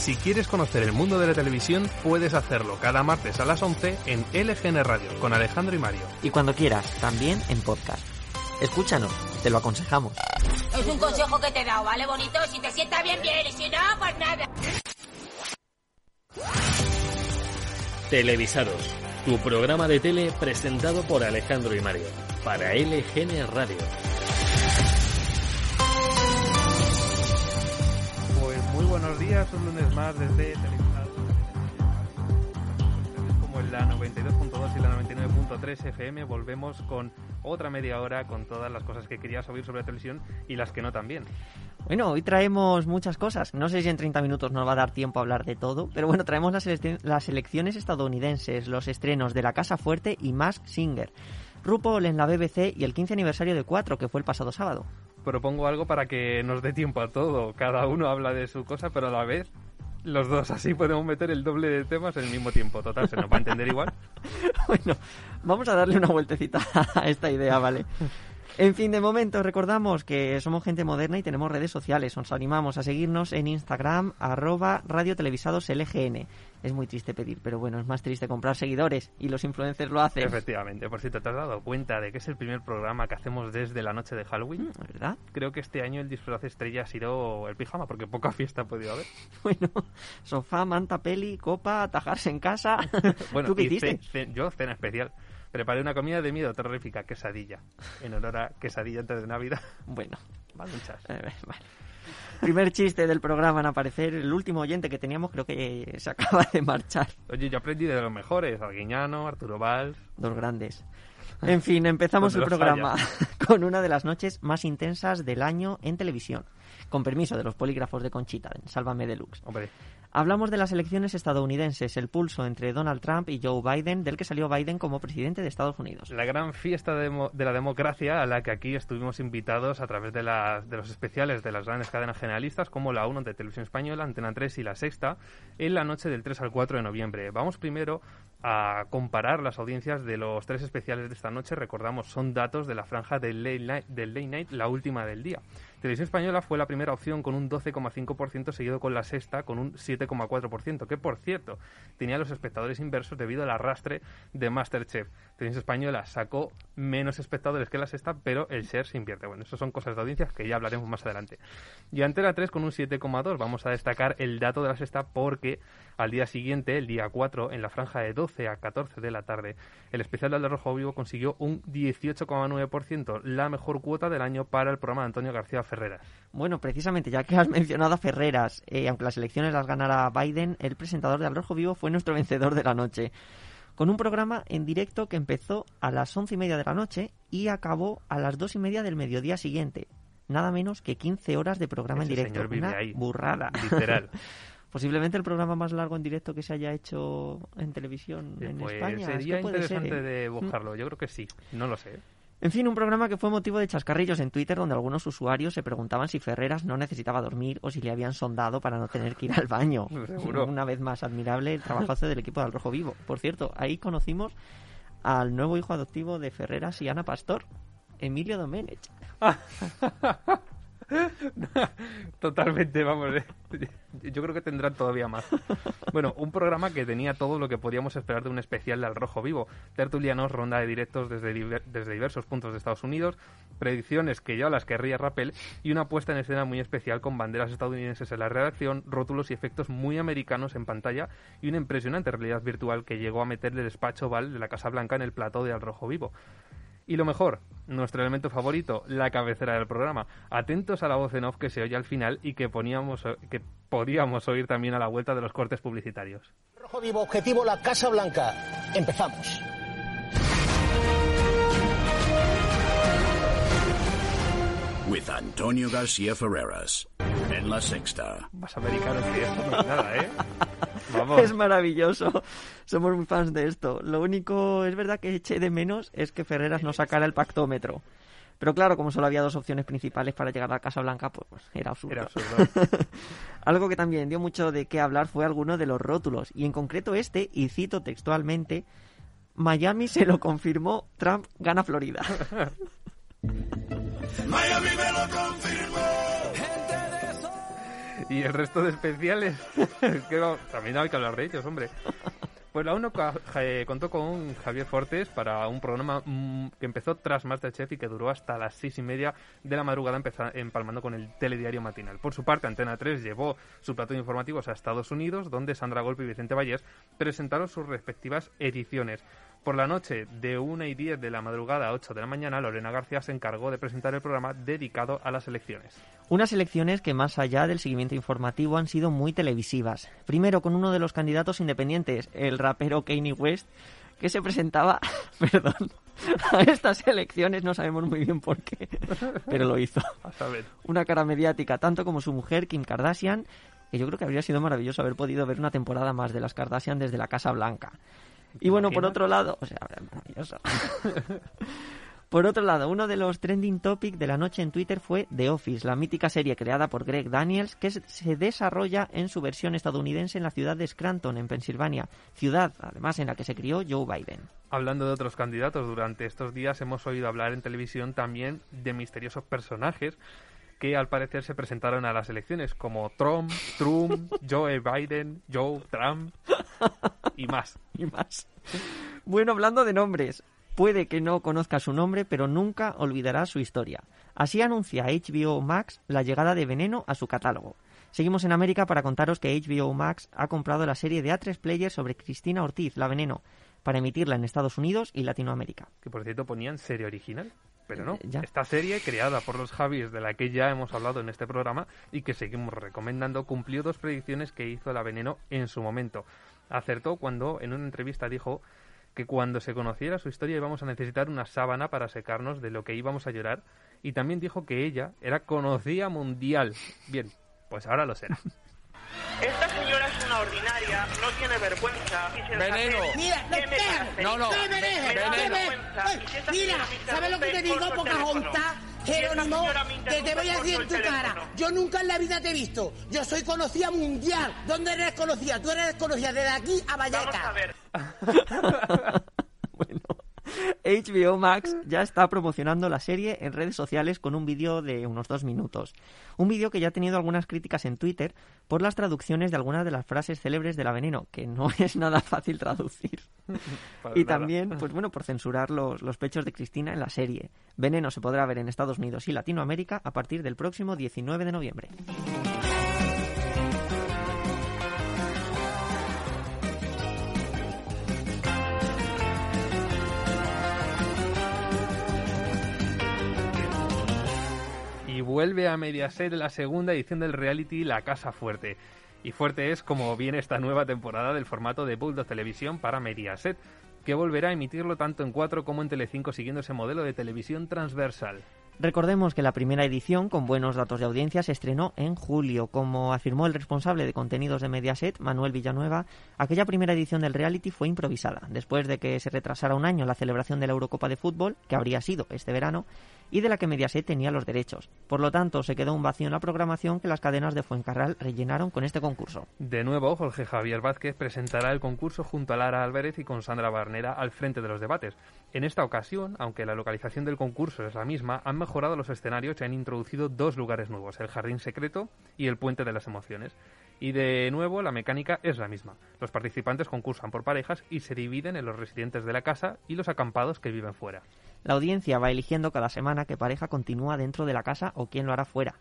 Si quieres conocer el mundo de la televisión, puedes hacerlo cada martes a las 11 en LGN Radio con Alejandro y Mario. Y cuando quieras, también en podcast. Escúchanos, te lo aconsejamos. Es un consejo que te he dado, ¿vale, bonito? Si te sienta bien, bien, y si no, pues nada. Televisados, tu programa de tele presentado por Alejandro y Mario, para LGN Radio. Días, un lunes más desde Televisados. Como en la 92.2 y la 99.3 FM volvemos con otra media hora con todas las cosas que querías oír sobre la televisión y las que no también. Bueno, hoy traemos muchas cosas. No sé si en 30 minutos nos va a dar tiempo a hablar de todo, pero bueno, traemos las, elecci- las elecciones estadounidenses, los estrenos de La Casa Fuerte y Mask Singer, RuPaul en la BBC y el 15 aniversario de 4, que fue el pasado sábado. Propongo algo para que nos dé tiempo a todo. Cada uno habla de su cosa, pero a la vez los dos así podemos meter el doble de temas en el mismo tiempo. Total, se nos va a entender igual. Bueno, vamos a darle una vueltecita a esta idea, ¿vale? En fin, de momento recordamos que somos gente moderna y tenemos redes sociales. Os animamos a seguirnos en Instagram, arroba radiotelevisadoslgn. Es muy triste pedir, pero bueno, es más triste comprar seguidores y los influencers lo hacen. Efectivamente. Por cierto, ¿te has dado cuenta de que es el primer programa que hacemos desde la noche de Halloween? Mm, ¿Verdad? Creo que este año el disfraz estrella ha sido el pijama, porque poca fiesta ha podido haber. Bueno, sofá, manta, peli, copa, atajarse en casa. Bueno, ¿Tú qué hiciste? ce- ce- yo cena especial. Preparé una comida de miedo terrorífica, quesadilla, en honor a quesadilla antes de Navidad. Bueno, Maluchas. eh, vale. Primer chiste del programa en aparecer. El último oyente que teníamos creo que se acaba de marchar. Oye, yo aprendí de los mejores, Arguiñano, Arturo Valls. Dos grandes. En fin, empezamos el programa con una de las noches más intensas del año en televisión. Con permiso de los polígrafos de Conchita, Sálvame Deluxe. Hombre, Hablamos de las elecciones estadounidenses, el pulso entre Donald Trump y Joe Biden, del que salió Biden como presidente de Estados Unidos. la gran fiesta de, de la democracia a la que aquí estuvimos invitados a través de, de los especiales de las grandes cadenas generalistas como la 1 de Televisión Española, Antena 3 y la Sexta en la noche del 3 al 4 de noviembre. Vamos primero a comparar las audiencias de los tres especiales de esta noche. Recordamos, son datos de la franja del late night, del late night la última del día. Televisión Española fue la primera opción con un 12,5%, seguido con la sexta con un 7,4%, que por cierto tenía los espectadores inversos debido al arrastre de Masterchef. Televisión Española sacó menos espectadores que la sexta, pero el share se invierte. Bueno, eso son cosas de audiencias que ya hablaremos más adelante. Y Antena 3 con un 7,2%. Vamos a destacar el dato de la sexta porque al día siguiente, el día 4, en la franja de 12 a 14 de la tarde, el especial de Rojo Vivo consiguió un 18,9%, la mejor cuota del año para el programa de Antonio García Ferreras. Bueno, precisamente, ya que has mencionado a Ferreras, eh, aunque las elecciones las ganara Biden, el presentador de Al Rojo Vivo fue nuestro vencedor de la noche. Con un programa en directo que empezó a las once y media de la noche y acabó a las dos y media del mediodía siguiente. Nada menos que 15 horas de programa Ese en directo. señor vive Una ahí. burrada. Literal. Posiblemente el programa más largo en directo que se haya hecho en televisión en pues España. Es que sería ser, interesante ¿eh? de buscarlo. Yo creo que sí. No lo sé. En fin, un programa que fue motivo de chascarrillos en Twitter donde algunos usuarios se preguntaban si Ferreras no necesitaba dormir o si le habían sondado para no tener que ir al baño. Seguro. Una vez más, admirable el trabajazo del equipo del Rojo Vivo. Por cierto, ahí conocimos al nuevo hijo adoptivo de Ferreras y Ana Pastor, Emilio Domenech. Totalmente, vamos. eh. Yo creo que tendrán todavía más. Bueno, un programa que tenía todo lo que podíamos esperar de un especial de Al Rojo Vivo. Tertulianos, ronda de directos desde, desde diversos puntos de Estados Unidos, predicciones que yo las querría Rappel y una puesta en escena muy especial con banderas estadounidenses en la redacción, rótulos y efectos muy americanos en pantalla y una impresionante realidad virtual que llegó a meter el despacho Val de la Casa Blanca en el plató de Al Rojo Vivo. Y lo mejor, nuestro elemento favorito, la cabecera del programa. Atentos a la voz en off que se oye al final y que, poníamos, que podíamos oír también a la vuelta de los cortes publicitarios. Rojo Vivo, objetivo la Casa Blanca. Empezamos. with Antonio García Ferreras en La Sexta. Más americanos que esto no es nada, ¿eh? Vamos. Es maravilloso. Somos muy fans de esto. Lo único, es verdad que eché de menos es que Ferreras no sacara el pactómetro. Pero claro, como solo había dos opciones principales para llegar a la Casa Blanca, pues, pues, era absurdo. Era absurdo. Algo que también dio mucho de qué hablar fue alguno de los rótulos. Y en concreto este, y cito textualmente, Miami se lo confirmó, Trump gana Florida. Y el resto de especiales, que no, también hay que hablar de ellos, hombre. Pues la UNO ja- contó con Javier Fortes para un programa mm, que empezó tras Masterchef y que duró hasta las seis y media de la madrugada, empalmando con el telediario matinal. Por su parte, Antena 3 llevó su plato de informativos a Estados Unidos, donde Sandra Golpe y Vicente Vallés presentaron sus respectivas ediciones. Por la noche, de 1 y 10 de la madrugada a 8 de la mañana, Lorena García se encargó de presentar el programa dedicado a las elecciones. Unas elecciones que más allá del seguimiento informativo han sido muy televisivas. Primero con uno de los candidatos independientes, el rapero Kanye West, que se presentaba, perdón, a estas elecciones, no sabemos muy bien por qué, pero lo hizo. A saber. Una cara mediática, tanto como su mujer, Kim Kardashian, que yo creo que habría sido maravilloso haber podido ver una temporada más de las Kardashian desde la Casa Blanca. Y bueno, por otro lado, o sea, maravilloso. Por otro lado, uno de los trending topics de la noche en Twitter fue The Office, la mítica serie creada por Greg Daniels que se- se desarrolla en su versión estadounidense en la ciudad de Scranton, en Pensilvania, ciudad además en la que se crió Joe Biden. Hablando de otros candidatos, durante estos días hemos oído hablar en televisión también de misteriosos personajes que al parecer se presentaron a las elecciones, como Trump, Trump, Joe Biden, Joe Trump y más. y más. Bueno, hablando de nombres, puede que no conozca su nombre, pero nunca olvidará su historia. Así anuncia HBO Max la llegada de Veneno a su catálogo. Seguimos en América para contaros que HBO Max ha comprado la serie de A3 Player sobre Cristina Ortiz, la Veneno, para emitirla en Estados Unidos y Latinoamérica. Que por cierto ponían serie original. Pero no, ya. esta serie creada por los Javis, de la que ya hemos hablado en este programa y que seguimos recomendando, cumplió dos predicciones que hizo la Veneno en su momento. Acertó cuando en una entrevista dijo que cuando se conociera su historia íbamos a necesitar una sábana para secarnos de lo que íbamos a llorar y también dijo que ella era conocida mundial. Bien, pues ahora lo será. Esta señora ordinaria, no tiene vergüenza. Y se Veneno. Mira, no ¿Qué me dejes. hace? No, no. Mira, ¿sabes lo que te digo, Pocahontas? Jerónimo, que te voy a decir en tu cara. Yo nunca en la vida te he visto. Yo soy conocida mundial. ¿Dónde eres conocida? Tú eres conocida desde aquí a Vamos a Vallecas. ver. bueno, HBO Max ya está promocionando la serie en redes sociales con un vídeo de unos dos minutos. Un vídeo que ya ha tenido algunas críticas en Twitter por las traducciones de algunas de las frases célebres de la veneno, que no es nada fácil traducir. Para y nada. también, pues bueno, por censurar los, los pechos de Cristina en la serie. Veneno se podrá ver en Estados Unidos y Latinoamérica a partir del próximo 19 de noviembre. Y vuelve a Mediaset la segunda edición del reality La Casa Fuerte. Y fuerte es como viene esta nueva temporada del formato de Bulldog Televisión para Mediaset, que volverá a emitirlo tanto en 4 como en Telecinco siguiendo ese modelo de televisión transversal. Recordemos que la primera edición, con buenos datos de audiencia, se estrenó en julio. Como afirmó el responsable de contenidos de Mediaset, Manuel Villanueva, aquella primera edición del reality fue improvisada, después de que se retrasara un año la celebración de la Eurocopa de Fútbol, que habría sido este verano, y de la que Mediaset tenía los derechos. Por lo tanto, se quedó un vacío en la programación que las cadenas de Fuencarral rellenaron con este concurso. De nuevo, Jorge Javier Vázquez presentará el concurso junto a Lara Álvarez y con Sandra Barnera al frente de los debates. En esta ocasión, aunque la localización del concurso es la misma, han mejorado los escenarios y han introducido dos lugares nuevos, el Jardín Secreto y el Puente de las Emociones. Y de nuevo, la mecánica es la misma. Los participantes concursan por parejas y se dividen en los residentes de la casa y los acampados que viven fuera. La audiencia va eligiendo cada semana qué pareja continúa dentro de la casa o quién lo hará fuera.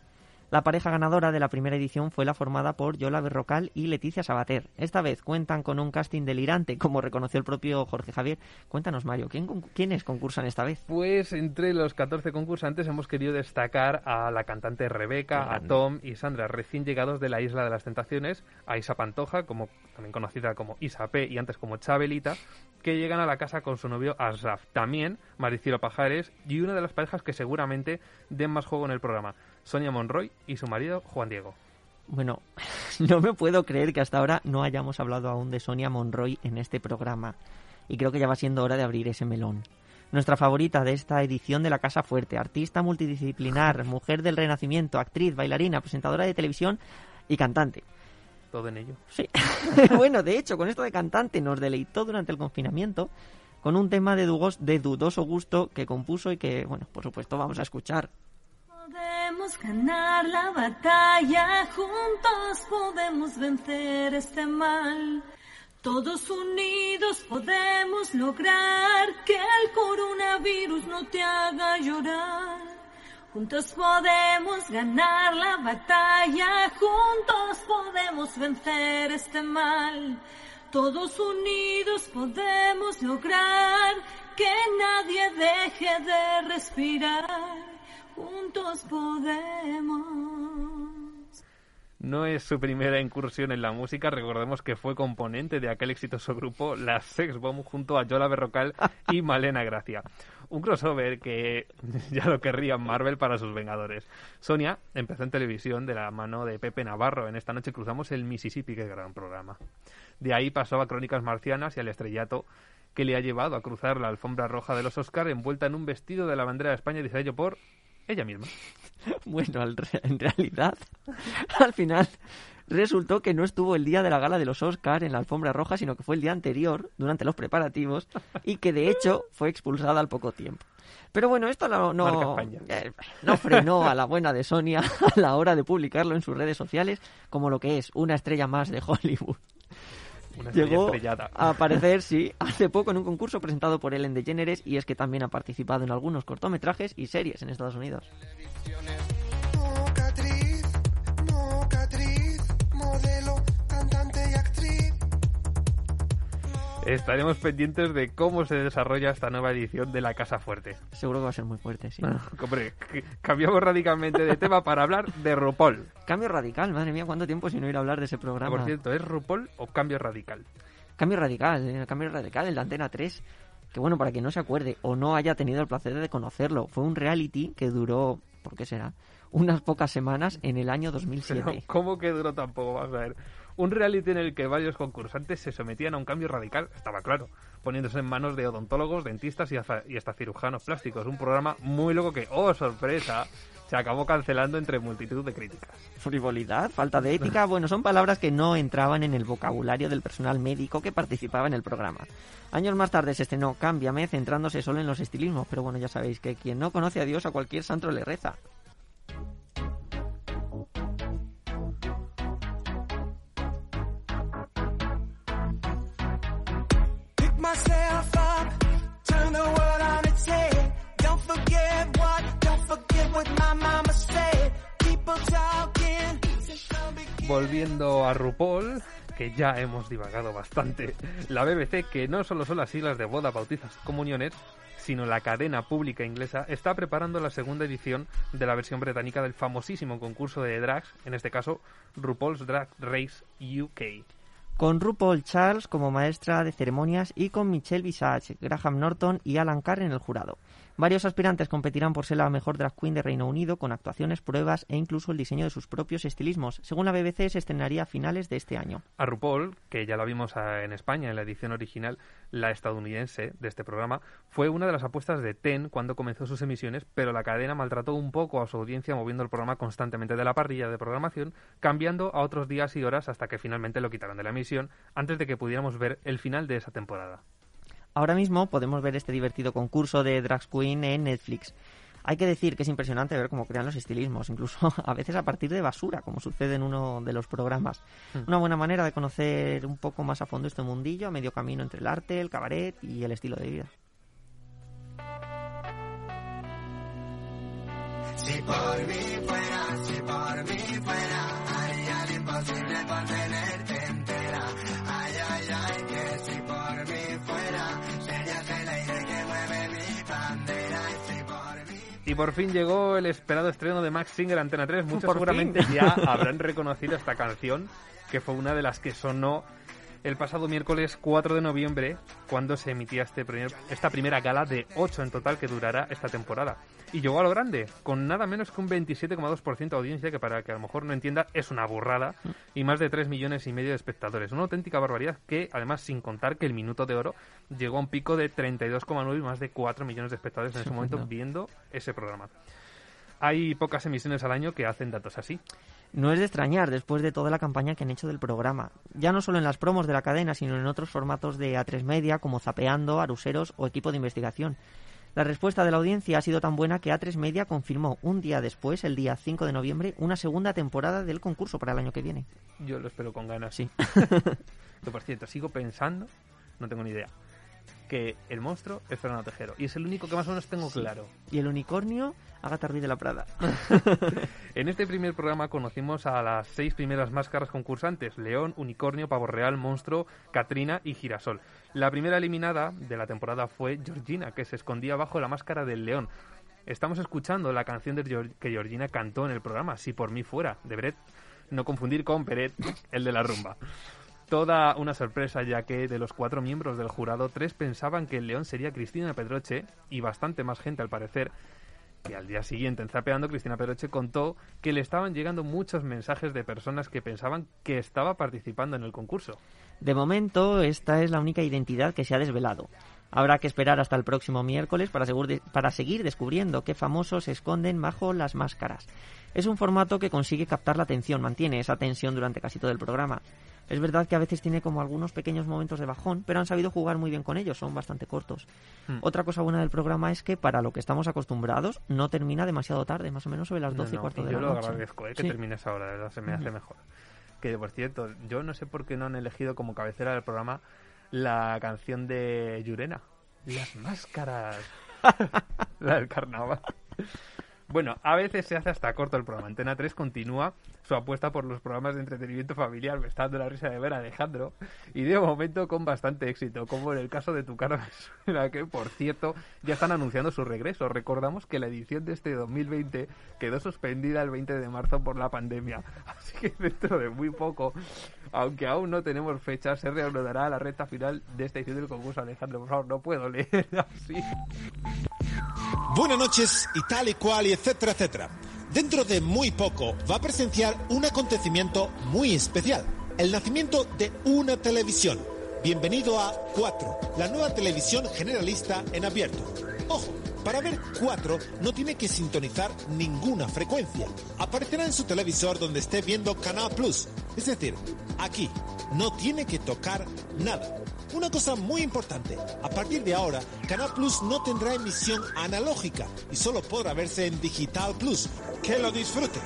La pareja ganadora de la primera edición fue la formada por Yola Berrocal y Leticia Sabater. Esta vez cuentan con un casting delirante, como reconoció el propio Jorge Javier. Cuéntanos, Mario, ¿quién, ¿quiénes concursan esta vez? Pues entre los 14 concursantes hemos querido destacar a la cantante Rebeca, a. Tom y Sandra, recién llegados de la Isla de las Tentaciones, a Isa Pantoja, como, también conocida como Isa P y antes como Chabelita, que llegan a la casa con su novio Asraf. También Maricilo Pajares y una de las parejas que seguramente den más juego en el programa, Sonia Monroy y su marido Juan Diego. Bueno, no me puedo creer que hasta ahora no hayamos hablado aún de Sonia Monroy en este programa. Y creo que ya va siendo hora de abrir ese melón. Nuestra favorita de esta edición de La Casa Fuerte, artista multidisciplinar, mujer del renacimiento, actriz, bailarina, presentadora de televisión y cantante. Todo en ello. Sí. bueno, de hecho, con esto de cantante nos deleitó durante el confinamiento con un tema de, dugos- de dudoso gusto que compuso y que, bueno, por supuesto vamos a escuchar. Podemos ganar la batalla, juntos podemos vencer este mal. Todos unidos podemos lograr que el coronavirus no te haga llorar. Juntos podemos ganar la batalla, juntos podemos vencer este mal. Todos unidos podemos lograr que nadie deje de respirar. Juntos podemos. No es su primera incursión en la música, recordemos que fue componente de aquel exitoso grupo Las Sex Bomb junto a Yola Berrocal y Malena Gracia. Un crossover que ya lo querrían Marvel para sus Vengadores. Sonia empezó en televisión de la mano de Pepe Navarro. En esta noche cruzamos el Mississippi, que gran programa. De ahí pasó a Crónicas Marcianas y al estrellato que le ha llevado a cruzar la alfombra roja de los Oscar envuelta en un vestido de la bandera de España diseñado por ella misma. Bueno, al re- en realidad, al final resultó que no estuvo el día de la gala de los Oscars en la alfombra roja, sino que fue el día anterior, durante los preparativos, y que de hecho fue expulsada al poco tiempo. Pero bueno, esto no, no, eh, no frenó a la buena de Sonia a la hora de publicarlo en sus redes sociales como lo que es una estrella más de Hollywood. Una Llegó estrellada. a aparecer, sí, hace poco en un concurso presentado por Ellen DeGeneres y es que también ha participado en algunos cortometrajes y series en Estados Unidos. Estaremos pendientes de cómo se desarrolla esta nueva edición de La Casa Fuerte. Seguro que va a ser muy fuerte, sí. Hombre, c- cambiamos radicalmente de tema para hablar de RuPaul. Cambio radical, madre mía, cuánto tiempo sin oír hablar de ese programa. Por cierto, ¿es RuPaul o Cambio Radical? Cambio radical, eh, cambio radical, el de Antena 3. Que bueno, para quien no se acuerde o no haya tenido el placer de conocerlo, fue un reality que duró, ¿por qué será? Unas pocas semanas en el año 2007. Pero, ¿Cómo que duró tampoco? Vamos a ver. Un reality en el que varios concursantes se sometían a un cambio radical, estaba claro, poniéndose en manos de odontólogos, dentistas y hasta, cirujanos plásticos. Un programa muy loco que, oh sorpresa, se acabó cancelando entre multitud de críticas. Frivolidad, falta de ética, bueno, son palabras que no entraban en el vocabulario del personal médico que participaba en el programa. Años más tarde se estrenó Cámbiame, centrándose solo en los estilismos, pero bueno, ya sabéis que quien no conoce a Dios a cualquier santo le reza. Volviendo a RuPaul, que ya hemos divagado bastante, la BBC, que no solo son las siglas de boda, bautizos, comuniones, sino la cadena pública inglesa, está preparando la segunda edición de la versión británica del famosísimo concurso de drags, en este caso RuPaul's Drag Race UK. Con RuPaul Charles como maestra de ceremonias y con Michelle Visage, Graham Norton y Alan Carr en el jurado. Varios aspirantes competirán por ser la mejor drag queen de Reino Unido con actuaciones, pruebas e incluso el diseño de sus propios estilismos. Según la BBC, se estrenaría a finales de este año. A RuPaul, que ya la vimos en España en la edición original, la estadounidense de este programa, fue una de las apuestas de Ten cuando comenzó sus emisiones, pero la cadena maltrató un poco a su audiencia moviendo el programa constantemente de la parrilla de programación, cambiando a otros días y horas hasta que finalmente lo quitaron de la emisión, antes de que pudiéramos ver el final de esa temporada. Ahora mismo podemos ver este divertido concurso de Drag Queen en Netflix. Hay que decir que es impresionante ver cómo crean los estilismos, incluso a veces a partir de basura, como sucede en uno de los programas. Una buena manera de conocer un poco más a fondo este mundillo, a medio camino entre el arte, el cabaret y el estilo de vida. Si por mí fuera, si por mí fuera, haría lo imposible por tenerte entera. Y por fin llegó el esperado estreno de Max Singer Antena 3. Muchos Por seguramente fin. ya habrán reconocido esta canción, que fue una de las que sonó el pasado miércoles 4 de noviembre, cuando se emitía este primer- esta primera gala de 8 en total que durará esta temporada. Y llegó a lo grande, con nada menos que un 27,2% de audiencia, que para que a lo mejor no entienda es una burrada, y más de 3 millones y medio de espectadores. Una auténtica barbaridad que, además, sin contar que el Minuto de Oro llegó a un pico de 32,9 y más de 4 millones de espectadores en ese momento viendo ese programa. Hay pocas emisiones al año que hacen datos así. No es de extrañar después de toda la campaña que han hecho del programa, ya no solo en las promos de la cadena, sino en otros formatos de A3 Media como Zapeando, Aruseros o Equipo de Investigación. La respuesta de la audiencia ha sido tan buena que A3 Media confirmó un día después, el día 5 de noviembre, una segunda temporada del concurso para el año que viene. Yo lo espero con ganas. Sí. Que por cierto, sigo pensando, no tengo ni idea, que el monstruo es Fernando Tejero. Y es el único que más o menos tengo claro. Y el unicornio, Agatha Ruiz de la Prada. En este primer programa conocimos a las seis primeras máscaras concursantes: León, Unicornio, Pavo Real, Monstruo, Catrina y Girasol. La primera eliminada de la temporada fue Georgina, que se escondía bajo la máscara del león. Estamos escuchando la canción de que Georgina cantó en el programa, Si por mí fuera, de Brett. No confundir con Peret, el de la rumba. Toda una sorpresa, ya que de los cuatro miembros del jurado, tres pensaban que el león sería Cristina Pedroche y bastante más gente al parecer. Y al día siguiente, en Zapeando, Cristina Pedroche contó que le estaban llegando muchos mensajes de personas que pensaban que estaba participando en el concurso. De momento, esta es la única identidad que se ha desvelado. Habrá que esperar hasta el próximo miércoles para, de- para seguir descubriendo qué famosos se esconden bajo las máscaras. Es un formato que consigue captar la atención, mantiene esa tensión durante casi todo el programa. Es verdad que a veces tiene como algunos pequeños momentos de bajón, pero han sabido jugar muy bien con ellos, son bastante cortos. Hmm. Otra cosa buena del programa es que para lo que estamos acostumbrados no termina demasiado tarde, más o menos sobre las No, 12 y cuarto de yo la lo noche. agradezco, eh, que Sí. termines ahora, de verdad, se me hace mejor. Que, por cierto, yo no sé por qué no han elegido como cabecera del programa la canción de Yurena. Las máscaras. la del carnaval. Bueno, a veces se hace hasta corto el programa. Antena 3 continúa su apuesta por los programas de entretenimiento familiar. Me está la risa de ver a Alejandro. Y de momento con bastante éxito, como en el caso de Tu cara que por cierto ya están anunciando su regreso. Recordamos que la edición de este 2020 quedó suspendida el 20 de marzo por la pandemia. Así que dentro de muy poco, aunque aún no tenemos fecha, se reanudará la recta final de esta edición del concurso. Alejandro, por favor, no puedo leer así. Buenas noches y tal y cual etcétera, etcétera. Dentro de muy poco va a presenciar un acontecimiento muy especial, el nacimiento de una televisión. Bienvenido a 4, la nueva televisión generalista en abierto. Ojo, para ver 4 no tiene que sintonizar ninguna frecuencia. Aparecerá en su televisor donde esté viendo Canal Plus. Es decir, aquí no tiene que tocar nada. Una cosa muy importante, a partir de ahora, Canal Plus no tendrá emisión analógica y solo podrá verse en Digital Plus. Que lo disfrute.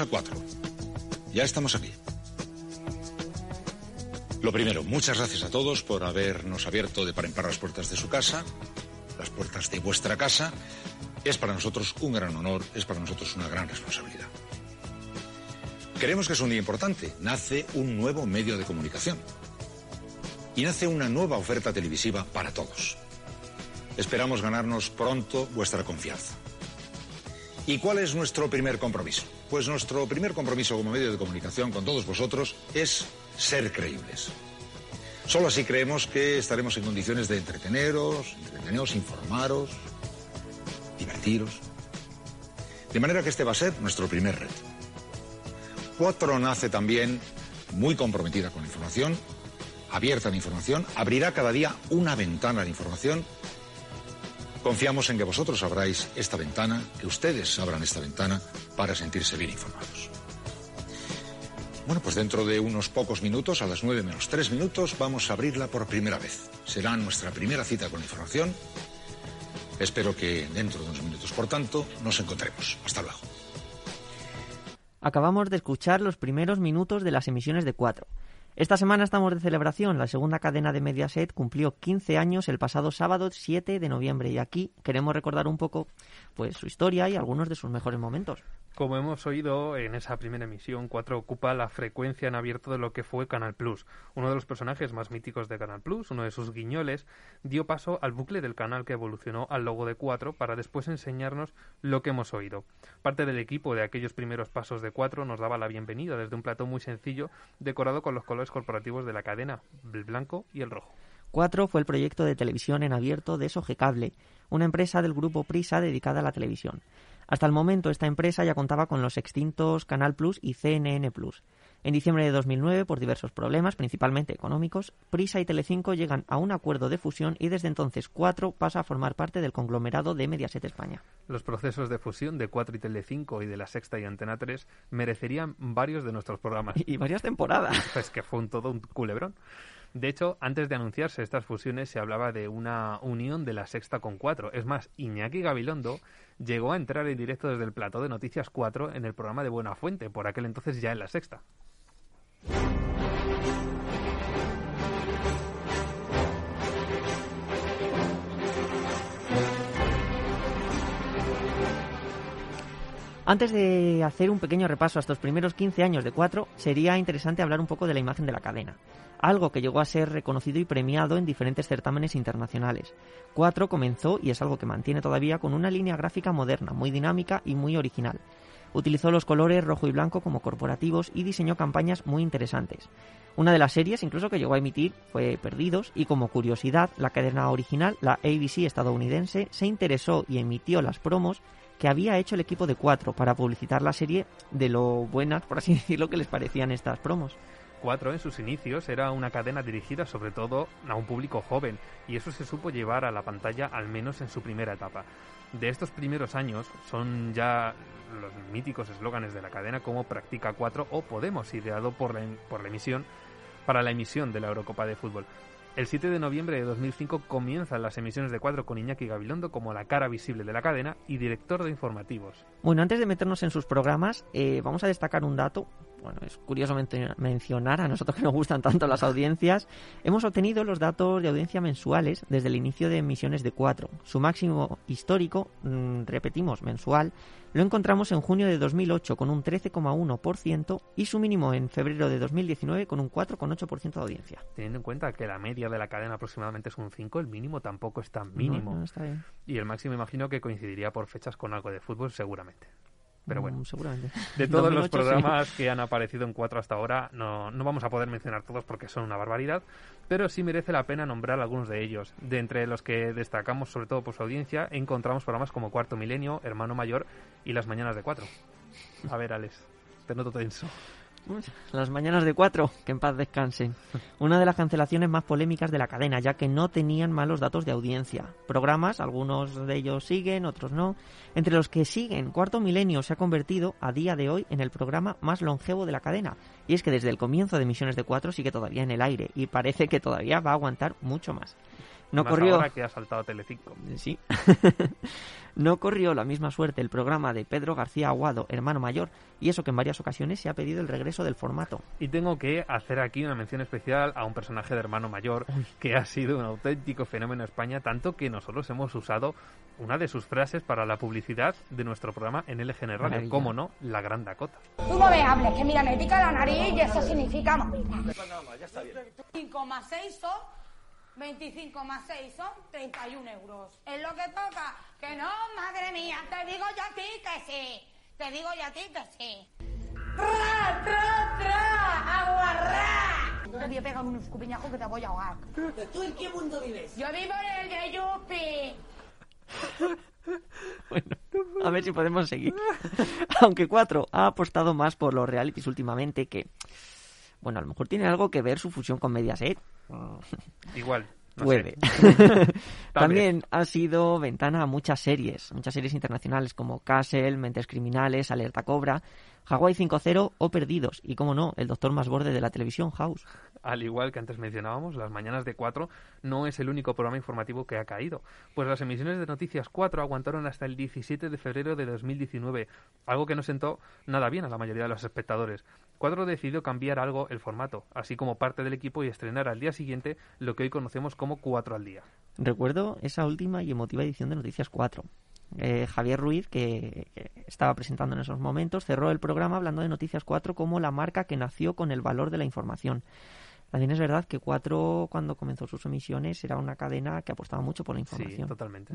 A Cuatro. Ya estamos aquí. Lo primero, muchas gracias a todos por habernos abierto de par en par las puertas de su casa, las puertas de vuestra casa. Es para nosotros un gran honor, es para nosotros una gran responsabilidad. Creemos que es un día importante. Nace un nuevo medio de comunicación. Y nace una nueva oferta televisiva para todos. Esperamos ganarnos pronto vuestra confianza. ¿Y cuál es nuestro primer compromiso? Pues nuestro primer compromiso como medio de comunicación con todos vosotros es ser creíbles. Solo así creemos que estaremos en condiciones de entreteneros, entreteneros, informaros, divertiros. De manera que este va a ser nuestro primer reto. Cuatro nace también muy comprometida con la información, abierta a la información, abrirá cada día una ventana de información Confiamos en que vosotros abráis esta ventana, que ustedes abran esta ventana para sentirse bien informados. Bueno, pues dentro de unos pocos minutos, a las nueve menos tres minutos, vamos a abrirla por primera vez. Será nuestra primera cita con información. Espero que dentro de unos minutos, por tanto, nos encontremos. Hasta luego. Acabamos de escuchar los primeros minutos de las emisiones de 4. Esta semana estamos de celebración. La segunda cadena de Mediaset cumplió 15 años el pasado sábado 7 de noviembre y aquí queremos recordar un poco pues su historia y algunos de sus mejores momentos. Como hemos oído en esa primera emisión, 4 ocupa la frecuencia en abierto de lo que fue Canal Plus. Uno de los personajes más míticos de Canal Plus, uno de sus guiñoles, dio paso al bucle del canal que evolucionó al logo de 4 para después enseñarnos lo que hemos oído. Parte del equipo de aquellos primeros pasos de 4 nos daba la bienvenida desde un plató muy sencillo decorado con los colores corporativos de la cadena, el blanco y el rojo. 4 fue el proyecto de televisión en abierto de Sogecable, una empresa del grupo Prisa dedicada a la televisión. Hasta el momento esta empresa ya contaba con los extintos Canal Plus y CNN Plus. En diciembre de 2009, por diversos problemas, principalmente económicos, Prisa y Telecinco llegan a un acuerdo de fusión y desde entonces 4 pasa a formar parte del conglomerado de Mediaset España. Los procesos de fusión de 4 y Telecinco y de La Sexta y Antena 3 merecerían varios de nuestros programas. Y varias temporadas. Es que fue un todo un culebrón. De hecho, antes de anunciarse estas fusiones se hablaba de una unión de la sexta con cuatro. Es más, Iñaki Gabilondo llegó a entrar en directo desde el plató de Noticias 4 en el programa de Buena Fuente, por aquel entonces ya en la sexta. Antes de hacer un pequeño repaso a estos primeros 15 años de 4, sería interesante hablar un poco de la imagen de la cadena, algo que llegó a ser reconocido y premiado en diferentes certámenes internacionales. 4 comenzó, y es algo que mantiene todavía, con una línea gráfica moderna, muy dinámica y muy original. Utilizó los colores rojo y blanco como corporativos y diseñó campañas muy interesantes. Una de las series incluso que llegó a emitir fue Perdidos y como curiosidad, la cadena original, la ABC estadounidense, se interesó y emitió las promos que había hecho el equipo de cuatro para publicitar la serie de lo buenas, por así decirlo, que les parecían estas promos. Cuatro en sus inicios era una cadena dirigida sobre todo a un público joven y eso se supo llevar a la pantalla al menos en su primera etapa. De estos primeros años son ya los míticos eslóganes de la cadena como Practica 4 o Podemos, ideado por la, por la emisión para la emisión de la Eurocopa de Fútbol. El 7 de noviembre de 2005 comienzan las emisiones de cuadro con Iñaki Gabilondo como la cara visible de la cadena y director de informativos. Bueno, antes de meternos en sus programas, eh, vamos a destacar un dato. Bueno, es curioso mencionar a nosotros que nos gustan tanto las audiencias. Hemos obtenido los datos de audiencia mensuales desde el inicio de emisiones de cuatro. Su máximo histórico, mm, repetimos, mensual, lo encontramos en junio de 2008 con un 13,1% y su mínimo en febrero de 2019 con un 4,8% de audiencia. Teniendo en cuenta que la media de la cadena aproximadamente es un 5, el mínimo tampoco es tan mínimo. Y el máximo imagino que coincidiría por fechas con algo de fútbol seguramente. Pero bueno, Mm, seguramente. de todos los 2008 sí. programas que han aparecido en 4 hasta ahora, no, no vamos a poder mencionar todos porque son una barbaridad, pero sí merece la pena nombrar algunos de ellos. De entre los que destacamos, sobre todo por su audiencia, encontramos programas como Cuarto Milenio, Hermano Mayor y Las Mañanas de 4. A ver, Alex, te noto tenso. Las mañanas de cuatro, que en paz descansen. Una de las cancelaciones más polémicas de la cadena, ya que no tenían malos datos de audiencia. Programas, algunos de ellos siguen, otros no. Entre los que siguen, Cuarto Milenio se ha convertido a día de hoy en el programa más longevo de la cadena. Y es que desde el comienzo de emisiones de cuatro sigue todavía en el aire y parece que todavía va a aguantar mucho más. No Más corrió. ahora que ha saltado Telecinco. Sí. no corrió la misma suerte el programa de Pedro García Aguado, hermano mayor, y eso que en varias ocasiones se ha pedido el regreso del formato. Y tengo que hacer aquí una mención especial a un personaje de hermano mayor que ha sido un auténtico fenómeno en España, tanto que nosotros hemos usado una de sus frases para la publicidad de nuestro programa en LGN Radio, Maravilla. como no, la Gran Dakota. Tú no me hables, que mira, me pica la nariz y eso significa... 25 más 6 son... 25 más 6 son 31 euros. Es lo que toca. Que no, madre mía, te digo yo a ti que sí. Te digo yo a ti que sí. ¡Tra, tra, tra! ¡Aguarrá! Te voy a pegar unos cupiñajos que te voy a ahogar. ¿Tú en qué mundo vives? Yo vivo en el de Yupi. A ver si podemos seguir. Aunque 4 ha apostado más por los realities últimamente que... Bueno, a lo mejor tiene algo que ver su fusión con Mediaset. Igual. no Puede. También ha sido ventana a muchas series, muchas series internacionales como Castle, Mentes Criminales, Alerta Cobra, Hawaii 5.0 o Perdidos. Y, como no, el doctor más borde de la televisión, House. Al igual que antes mencionábamos, las mañanas de 4 no es el único programa informativo que ha caído, pues las emisiones de Noticias 4 aguantaron hasta el 17 de febrero de 2019, algo que no sentó nada bien a la mayoría de los espectadores. 4 decidió cambiar algo el formato, así como parte del equipo y estrenar al día siguiente lo que hoy conocemos como 4 al día. Recuerdo esa última y emotiva edición de Noticias 4. Eh, Javier Ruiz, que, estaba presentando en esos momentos, cerró el programa hablando de Noticias 4 como la marca que nació con el valor de la información. También es verdad que 4, cuando comenzó sus emisiones, era una cadena que apostaba mucho por la Sí, información. totalmente.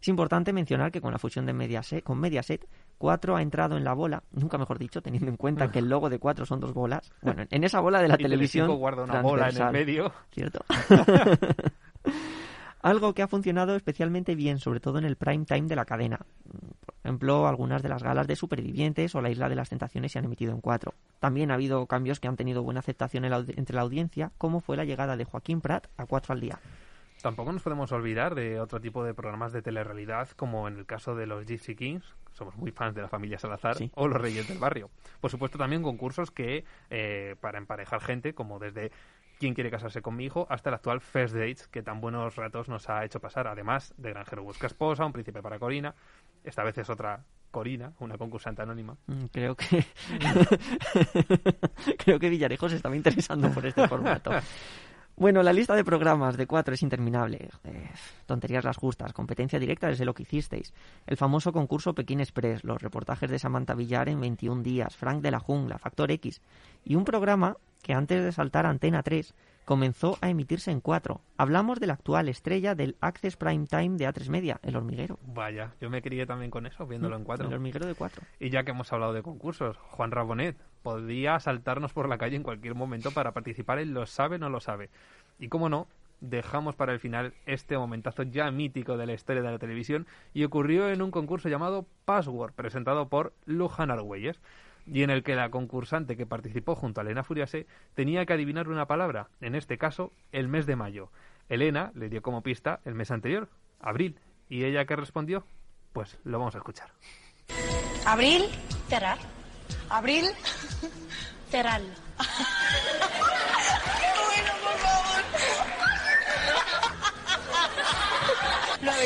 Es importante mencionar que con la fusión de Mediaset, con Mediaset, 4 ha entrado en la bola, nunca mejor dicho, teniendo en cuenta que el logo de 4 son dos bolas. Bueno, en esa bola de la Y televisión. Guarda una bola en el medio. ¿Cierto? Algo que ha funcionado especialmente bien, sobre todo en el prime time de la cadena. Ejemplo, algunas de las galas de Supervivientes o La Isla de las Tentaciones se han emitido en 4. También ha habido cambios que han tenido buena aceptación en la entre la audiencia, como fue la llegada de Joaquín Prat a 4 al día. Tampoco nos podemos olvidar de otro tipo de programas de telerrealidad, como en el caso de los Gypsy Kings, somos muy fans de la familia Salazar, Sí. o los Reyes del Barrio. Por supuesto, también concursos que, eh, para emparejar gente, como desde ¿Quién quiere casarse con mi hijo? hasta el actual First Dates, que tan buenos ratos nos ha hecho pasar, además de Granjero Busca Esposa, Un Príncipe para Corina. Esta vez es otra Corina, una concursante anónima. Mm, Creo que creo que Villarejo se estaba interesando por este formato. Bueno, la lista de programas de cuatro es interminable. Eh, tonterías las justas, competencia directa desde lo que hicisteis. El famoso concurso Pekín Express, los reportajes de Samantha Villar en 21 días, Frank de la Jungla, Factor X. Y un programa que antes de saltar Antena 3 comenzó a emitirse en cuatro. Hablamos de la actual estrella del Access Prime Time de A3 Media, El Hormiguero. Vaya, yo me crié también con eso, viéndolo en cuatro. El Hormiguero de cuatro. Y ya que hemos hablado de concursos, Juan Rabonet podría saltarnos por la calle en cualquier momento para participar en Lo sabe no lo sabe. Y como no, dejamos para el final este momentazo ya mítico de la historia de la televisión y ocurrió en un concurso llamado Password, presentado por Luján Argüelles, y en el que la concursante que participó junto a Elena Furiase tenía que adivinar una palabra, en este caso, el mes de mayo. Elena le dio como pista el mes anterior, abril, y ella que respondió, pues lo vamos a escuchar. Abril, cerrar. Abril, cerrar.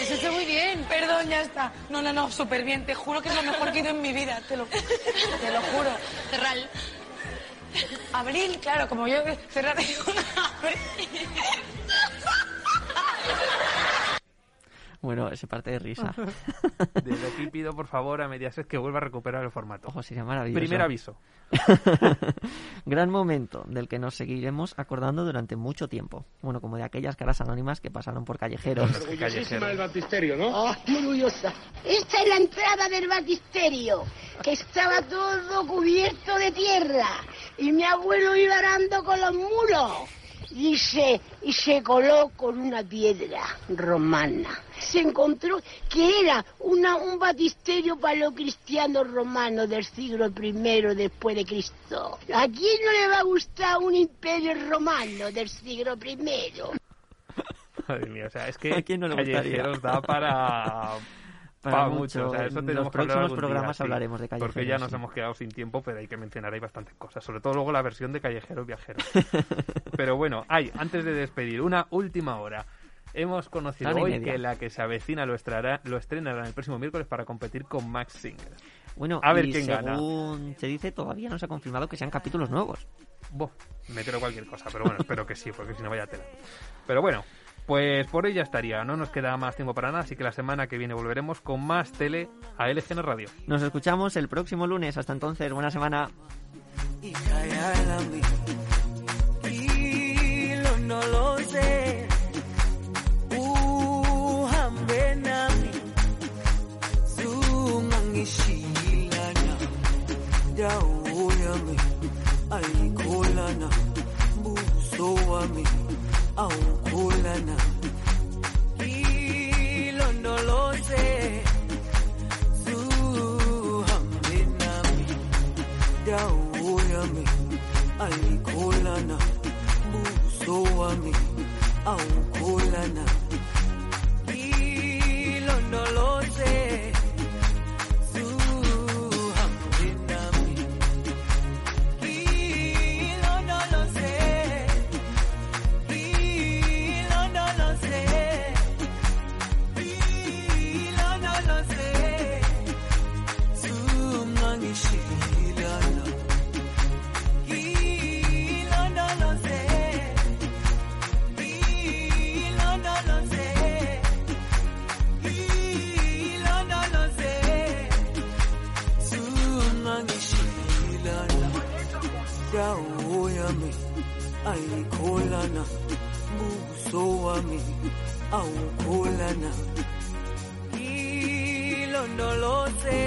Habéis hecho muy bien. Perdón, ya está. No, no, no, súper bien. Te juro que es lo mejor que he ido en mi vida. Te lo, te lo juro. Cerrar. Abril, claro, como yo cerrar Bueno, ese parte de risa. Desde aquí pido por favor a Mediaset que vuelva a recuperar el formato. Ojo, sería maravilloso. Primer aviso. Gran momento del que nos seguiremos acordando durante mucho tiempo. Bueno, como de aquellas caras anónimas que pasaron por callejeros. Orgullosísima del baptisterio, ¿no? Oh, orgullosa. Esta es la entrada del baptisterio, que estaba todo cubierto de tierra. Y mi abuelo iba arando con los muros. Y se, y se coló con una piedra romana. Se encontró que era una, un batisterio para los cristianos romanos del siglo I después de Cristo. ¿A quién no le va a gustar un imperio romano del siglo I? Madre mía, o sea, es ¿A que quién no le gustaría? Da para... Para pa' mucho. O sea, eso En los próximos día, programas sí. hablaremos de Porque ya nos sí. hemos quedado sin tiempo, pero hay que mencionar ahí bastantes cosas. Sobre todo luego la versión de Callejero Viajero. pero bueno, hay, antes de despedir, una última hora. Hemos conocido y hoy que la que se avecina lo, estrenará, lo estrenará el próximo miércoles para competir con Max Singer. Bueno, A ver y quién gana. según se dice, todavía no se ha confirmado que sean capítulos nuevos. Buah, me creo cualquier cosa, pero bueno, espero que sí, porque si no vaya tela. Pero bueno, pues por hoy ya estaría. No nos queda más tiempo para nada, así que la semana que viene volveremos con más tele a LGN Radio. Nos escuchamos el próximo lunes. Hasta entonces, buena semana. au kulana, ilondoloze suhambenami dauyami alikulana buso wami zungangishilana dawo yami ayikholana buso wami awukholana. Ilondoloze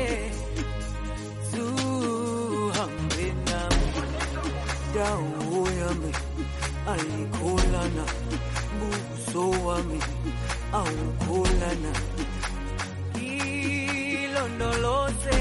zuhambe nami. Dawo yami ayikholana buso wami awukholana. Ilondoloze